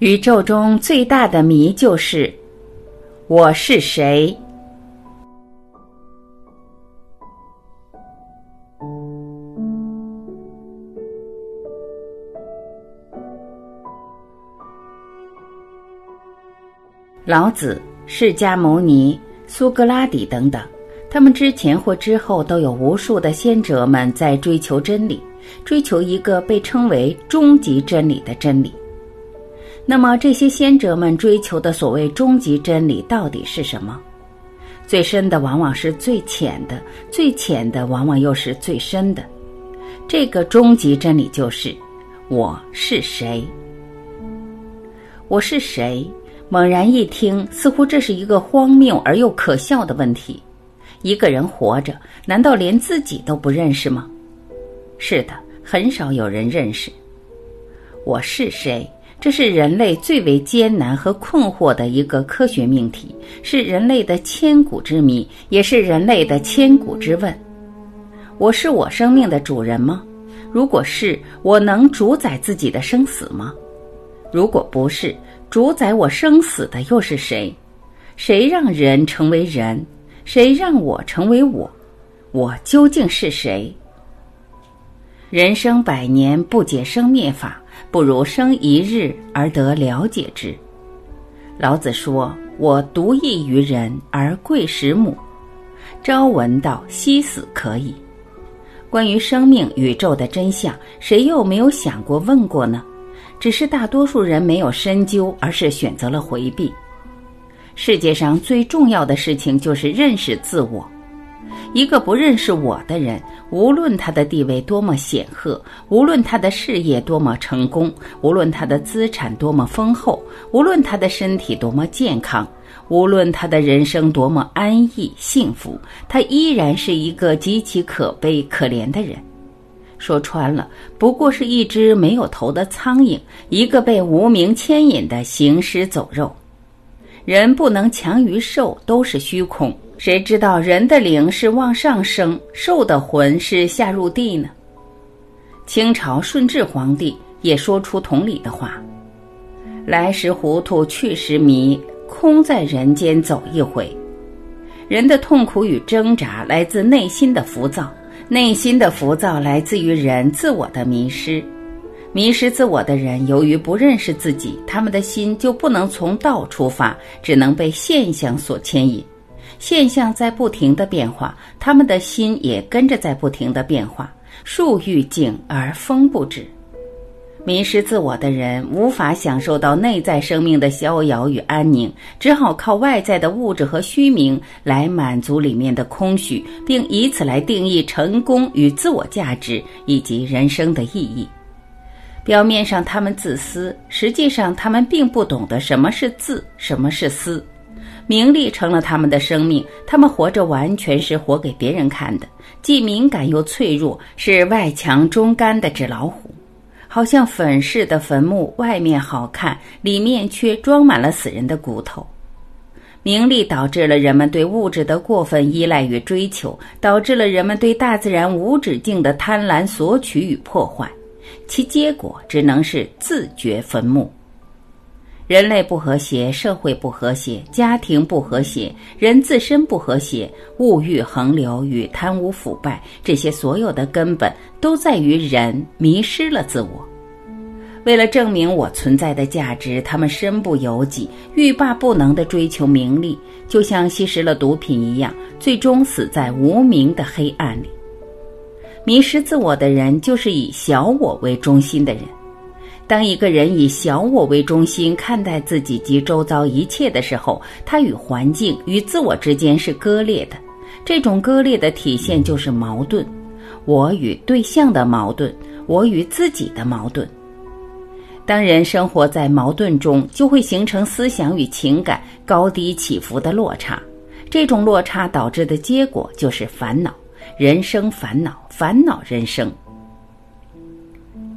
宇宙中最大的谜就是我是谁。老子、释迦牟尼、苏格拉底等等，他们之前或之后都有无数的先哲们在追求真理，追求一个被称为终极真理的真理。那么，这些先哲们追求的所谓终极真理到底是什么？最深的往往是最浅的，最浅的往往又是最深的。这个终极真理就是我是谁。我是谁？猛然一听，似乎这是一个荒谬而又可笑的问题。一个人活着，难道连自己都不认识吗？是的，很少有人认识。我是谁？这是人类最为艰难和困惑的一个科学命题，是人类的千古之谜，也是人类的千古之问。我是我生命的主人吗？如果是，我能主宰自己的生死吗？如果不是，主宰我生死的又是谁？谁让人成为人？谁让我成为我？我究竟是谁？人生百年，不解生灭法。不如生一日而得了解之。老子说：“我独异于人而贵十母。”朝闻道，夕死可矣。关于生命、宇宙的真相，谁又没有想过、问过呢？只是大多数人没有深究，而是选择了回避。世界上最重要的事情就是认识自我。一个不认识我的人，无论他的地位多么显赫，无论他的事业多么成功，无论他的资产多么丰厚，无论他的身体多么健康，无论他的人生多么安逸幸福，他依然是一个极其可悲可怜的人。说穿了，不过是一只没有头的苍蝇，一个被无名牵引的行尸走肉。人不能强于兽，都是虚空。谁知道人的灵是往上升，兽的魂是下入地呢？清朝顺治皇帝也说出同理的话：“来时糊涂，去时迷，空在人间走一回。”人的痛苦与挣扎来自内心的浮躁，内心的浮躁来自于人自我的迷失。迷失自我的人，由于不认识自己，他们的心就不能从道出发，只能被现象所牵引。现象在不停的变化，他们的心也跟着在不停的变化。树欲静而风不止，迷失自我的人无法享受到内在生命的逍遥与安宁，只好靠外在的物质和虚名来满足里面的空虚，并以此来定义成功与自我价值以及人生的意义。表面上他们自私，实际上他们并不懂得什么是自，什么是私。名利成了他们的生命，他们活着完全是活给别人看的，既敏感又脆弱，是外强中干的纸老虎，好像粉饰的坟墓，外面好看，里面却装满了死人的骨头。名利导致了人们对物质的过分依赖与追求，导致了人们对大自然无止境的贪婪索取与破坏，其结果只能是自掘坟墓。人类不和谐，社会不和谐，家庭不和谐，人自身不和谐，物欲横流与贪污腐败，这些所有的根本都在于人迷失了自我。为了证明我存在的价值，他们身不由己、欲罢不能地追求名利，就像吸食了毒品一样，最终死在无名的黑暗里。迷失自我的人，就是以小我为中心的人。当一个人以小我为中心看待自己及周遭一切的时候，他与环境、与自我之间是割裂的。这种割裂的体现就是矛盾：我与对象的矛盾，我与自己的矛盾。当人生活在矛盾中，就会形成思想与情感高低起伏的落差。这种落差导致的结果就是烦恼，人生烦恼，烦恼人生。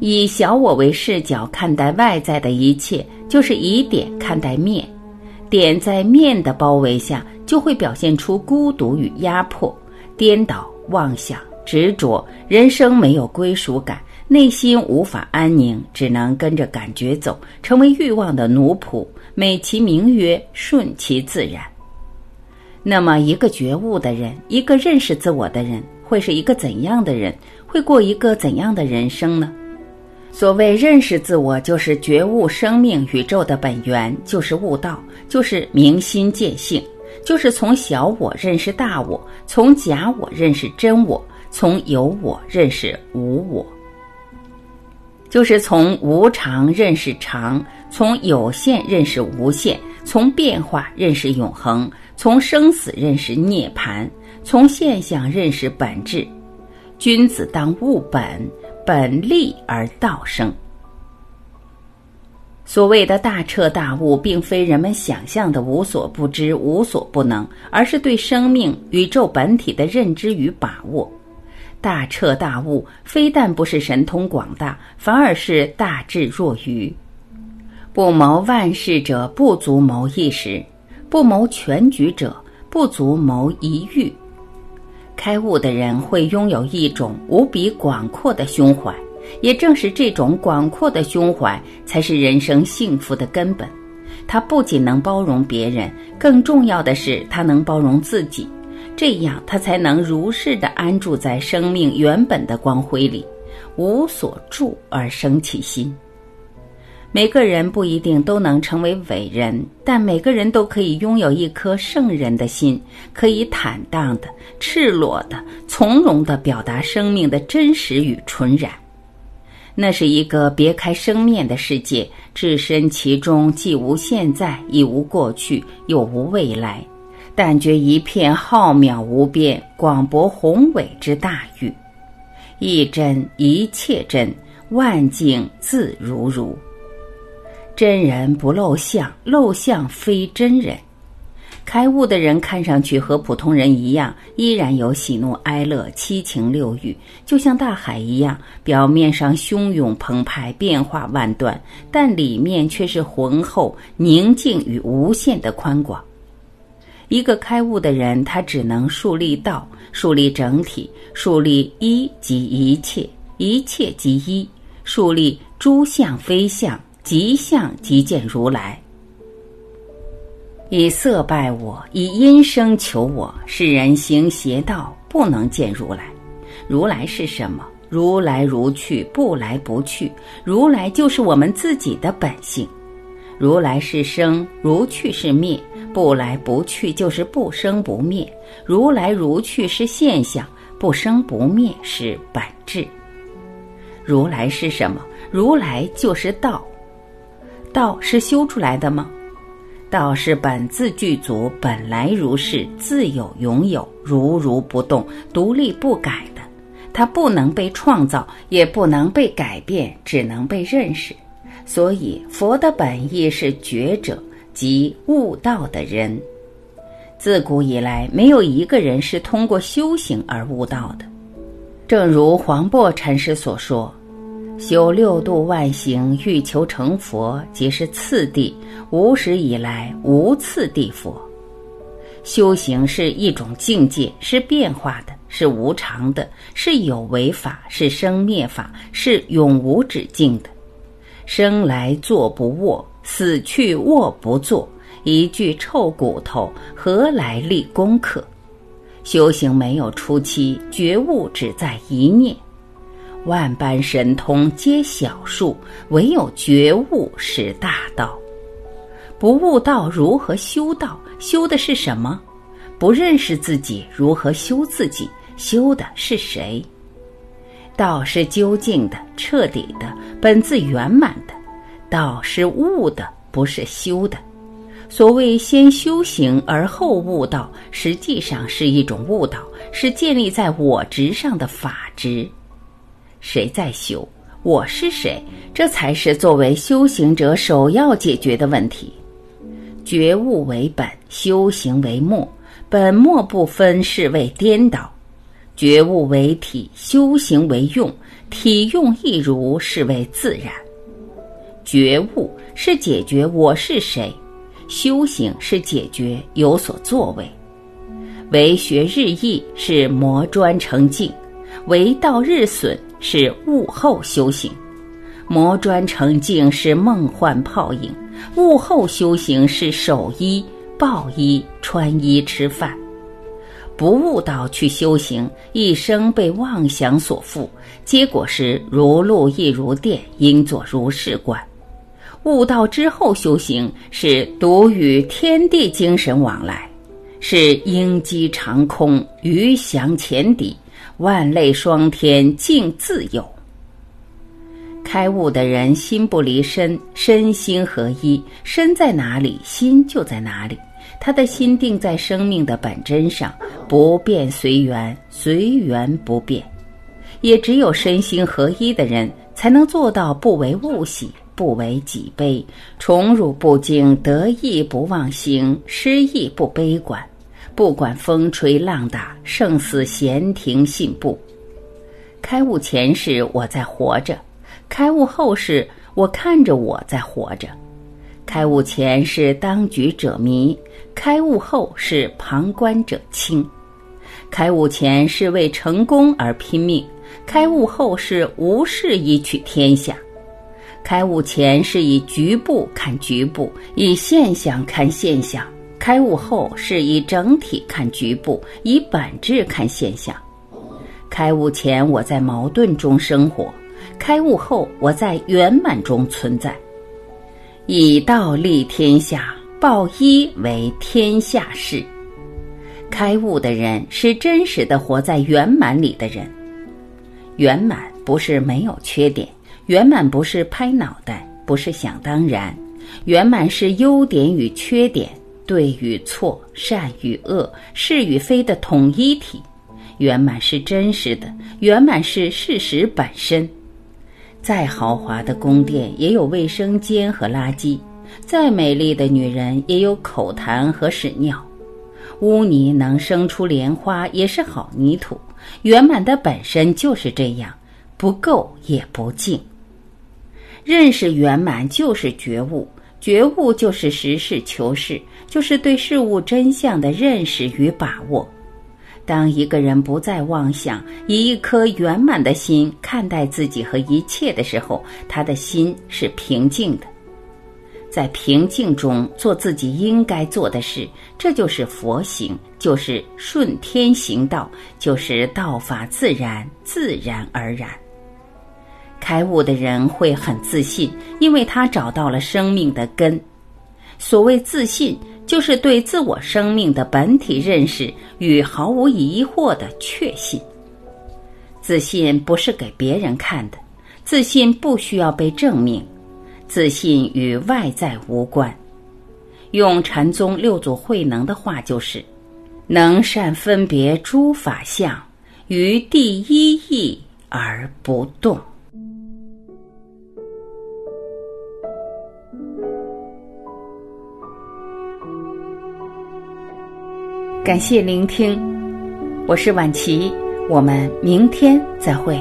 以小我为视角看待外在的一切，就是以点看待面。点在面的包围下，就会表现出孤独与压迫、颠倒、妄想、执着。人生没有归属感，内心无法安宁，只能跟着感觉走，成为欲望的奴仆，美其名曰顺其自然。那么，一个觉悟的人，一个认识自我的人，会是一个怎样的人？会过一个怎样的人生呢？所谓认识自我，就是觉悟生命宇宙的本源，就是悟道，就是明心见性，就是从小我认识大我，从假我认识真我，从有我认识无我，就是从无常认识常，从有限认识无限，从变化认识永恒，从生死认识涅槃，从现象认识本质。君子当务本。本立而道生。所谓的大彻大悟，并非人们想象的无所不知、无所不能，而是对生命、宇宙本体的认知与把握。大彻大悟，非但不是神通广大，反而是大智若愚。不谋万事者，不足谋一时；不谋全局者，不足谋一域。开悟的人会拥有一种无比广阔的胸怀，也正是这种广阔的胸怀，才是人生幸福的根本。他不仅能包容别人，更重要的是他能包容自己，这样他才能如是的安住在生命原本的光辉里，无所住而生其心。每个人不一定都能成为伟人，但每个人都可以拥有一颗圣人的心，可以坦荡的、赤裸的、从容的表达生命的真实与纯然。那是一个别开生面的世界，置身其中，既无现在，亦无过去，又无未来，但觉一片浩渺无边、广博宏伟之大域。一真一切真，万境自如如。真人不露相，露相非真人。开悟的人看上去和普通人一样，依然有喜怒哀乐、七情六欲，就像大海一样，表面上汹涌澎湃、变化万端，但里面却是浑厚、宁静与无限的宽广。一个开悟的人，他只能树立道，树立整体，树立一即一切，一切即一，树立诸相非相。即相即见如来，以色拜我，以音声求我。世人行邪道，不能见如来。如来是什么？如来如去，不来不去。如来就是我们自己的本性。如来是生，如去是灭，不来不去就是不生不灭。如来如去是现象，不生不灭是本质。如来是什么？如来就是道。道是修出来的吗？道是本自具足，本来如是，自有永有，如如不动，独立不改的。它不能被创造，也不能被改变，只能被认识。所以，佛的本意是觉者，即悟道的人。自古以来，没有一个人是通过修行而悟道的。正如黄檗禅师所说。修六度万行，欲求成佛，即是次第。无始以来，无次第佛。修行是一种境界，是变化的，是无常的，是有为法，是生灭法，是永无止境的。生来坐不卧，死去卧不坐，一具臭骨头，何来立功课？修行没有初期，觉悟只在一念。万般神通皆小数，唯有觉悟是大道。不悟道如何修道？修的是什么？不认识自己如何修自己？修的是谁？道是究竟的、彻底的、本自圆满的。道是悟的，不是修的。所谓先修行而后悟道，实际上是一种悟道，是建立在我执上的法执。谁在修？我是谁？这才是作为修行者首要解决的问题。觉悟为本，修行为末，本末不分是为颠倒；觉悟为体，修行为用，体用一如是为自然。觉悟是解决我是谁，修行是解决有所作为。为学日益，是磨砖成镜；为道日损。是悟后修行。磨砖成镜是梦幻泡影，悟后修行是守衣、抱衣、穿衣、吃饭。不悟道去修行，一生被妄想所缚，结果是如露亦如电，应作如是观。悟道之后修行，是独与天地精神往来，是鹰击长空，鱼翔浅底，万类霜天竟自有。开悟的人心不离身，身心合一，身在哪里，心就在哪里。他的心定在生命的本真上，不变随缘，随缘不变。也只有身心合一的人，才能做到不为物喜，不为己悲，宠辱不惊，得意不忘形，失意不悲观。不管风吹浪打，胜似闲庭信步。开悟前是我在活着。开悟后是我看着我在活着，开悟前是当局者迷，开悟后是旁观者清。开悟前是为成功而拼命，开悟后是无事以取天下。开悟前是以局部看局部，以现象看现象；开悟后是以整体看局部，以本质看现象。开悟前我在矛盾中生活。开悟后，我在圆满中存在，以道立天下，报一为天下事。开悟的人是真实的活在圆满里的人。圆满不是没有缺点，圆满不是拍脑袋，不是想当然，圆满是优点与缺点、对与错、善与恶、是与非的统一体。圆满是真实的，圆满是事实本身。再豪华的宫殿也有卫生间和垃圾，再美丽的女人也有口痰和屎尿。污泥能生出莲花，也是好泥土。圆满的本身就是这样，不够也不净。认识圆满就是觉悟，觉悟就是实事求是，就是对事物真相的认识与把握。当一个人不再妄想，以一颗圆满的心看待自己和一切的时候，他的心是平静的。在平静中做自己应该做的事，这就是佛行，就是顺天行道，就是道法自然，自然而然。开悟的人会很自信，因为他找到了生命的根。所谓自信。就是对自我生命的本体认识与毫无疑惑的确信。自信不是给别人看的，自信不需要被证明，自信与外在无关。用禅宗六祖慧能的话就是：能善分别诸法相，于第一义而不动。感谢聆听，我是婉琪，我们明天再会。